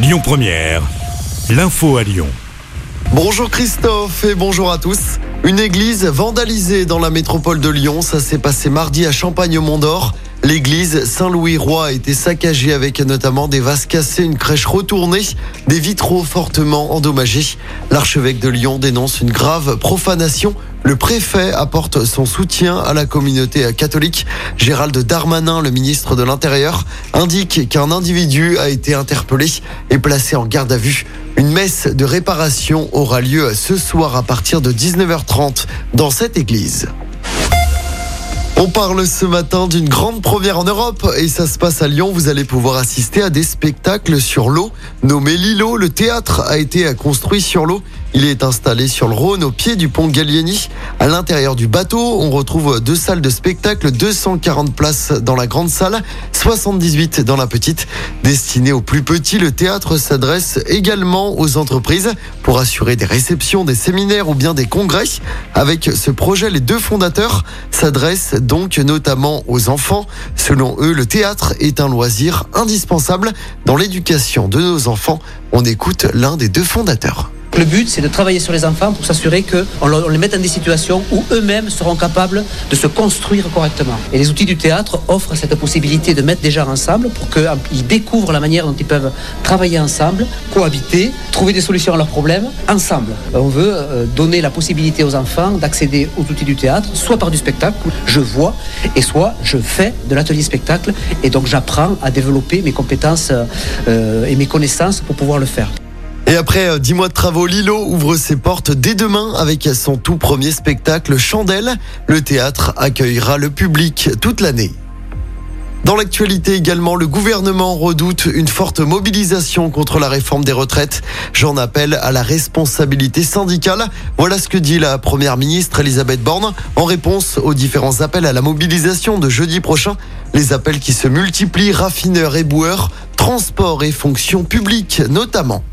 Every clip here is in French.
Lyon Première, l'info à Lyon. Bonjour Christophe et bonjour à tous. Une église vandalisée dans la métropole de Lyon, ça s'est passé mardi à Champagne-Mont-d'Or. L'église Saint-Louis-Roi a été saccagée avec notamment des vases cassés, une crèche retournée, des vitraux fortement endommagés. L'archevêque de Lyon dénonce une grave profanation. Le préfet apporte son soutien à la communauté catholique. Gérald Darmanin, le ministre de l'Intérieur, indique qu'un individu a été interpellé et placé en garde à vue. Une messe de réparation aura lieu ce soir à partir de 19h30 dans cette église. On parle ce matin d'une grande première en Europe et ça se passe à Lyon. Vous allez pouvoir assister à des spectacles sur l'eau. Nommé Lilo, le théâtre a été construit sur l'eau. Il est installé sur le Rhône au pied du pont Gallieni. À l'intérieur du bateau, on retrouve deux salles de spectacle, 240 places dans la grande salle, 78 dans la petite. Destiné aux plus petits, le théâtre s'adresse également aux entreprises pour assurer des réceptions, des séminaires ou bien des congrès. Avec ce projet, les deux fondateurs s'adressent donc notamment aux enfants. Selon eux, le théâtre est un loisir indispensable dans l'éducation de nos enfants. On écoute l'un des deux fondateurs. Le but, c'est de travailler sur les enfants pour s'assurer qu'on les mette dans des situations où eux-mêmes seront capables de se construire correctement. Et les outils du théâtre offrent cette possibilité de mettre des gens ensemble pour qu'ils découvrent la manière dont ils peuvent travailler ensemble, cohabiter, trouver des solutions à leurs problèmes ensemble. On veut euh, donner la possibilité aux enfants d'accéder aux outils du théâtre, soit par du spectacle, je vois, et soit je fais de l'atelier spectacle, et donc j'apprends à développer mes compétences euh, et mes connaissances pour pouvoir le faire. Et après 10 euh, mois de travaux, Lilo ouvre ses portes dès demain avec son tout premier spectacle Chandelle. Le théâtre accueillera le public toute l'année. Dans l'actualité également, le gouvernement redoute une forte mobilisation contre la réforme des retraites. J'en appelle à la responsabilité syndicale. Voilà ce que dit la première ministre Elisabeth Borne en réponse aux différents appels à la mobilisation de jeudi prochain. Les appels qui se multiplient, raffineurs et boueurs, transport et fonctions publiques notamment.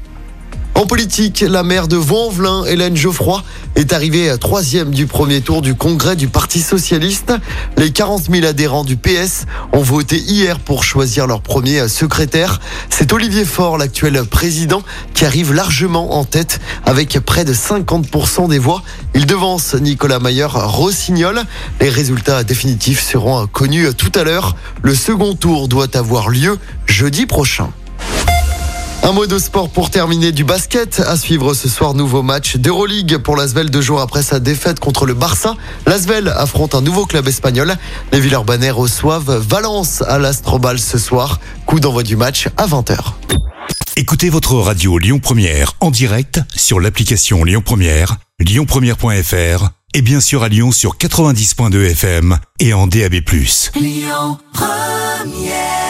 En politique, la maire de Vaux-en-Velin, Hélène Geoffroy, est arrivée troisième du premier tour du congrès du Parti Socialiste. Les 40 000 adhérents du PS ont voté hier pour choisir leur premier secrétaire. C'est Olivier Faure, l'actuel président, qui arrive largement en tête avec près de 50% des voix. Il devance Nicolas Mayer Rossignol. Les résultats définitifs seront connus tout à l'heure. Le second tour doit avoir lieu jeudi prochain. Un mot de sport pour terminer du basket. À suivre ce soir, nouveau match d'Euroleague pour l'Asvel deux jours après sa défaite contre le Barça. L'Asvel affronte un nouveau club espagnol. Les Villeurbanais reçoivent Valence à l'Astrobal ce soir. Coup d'envoi du match à 20h. Écoutez votre radio Lyon Première en direct sur l'application Lyon Première, lyonpremière.fr et bien sûr à Lyon sur 90.2 FM et en DAB+. Lyon Première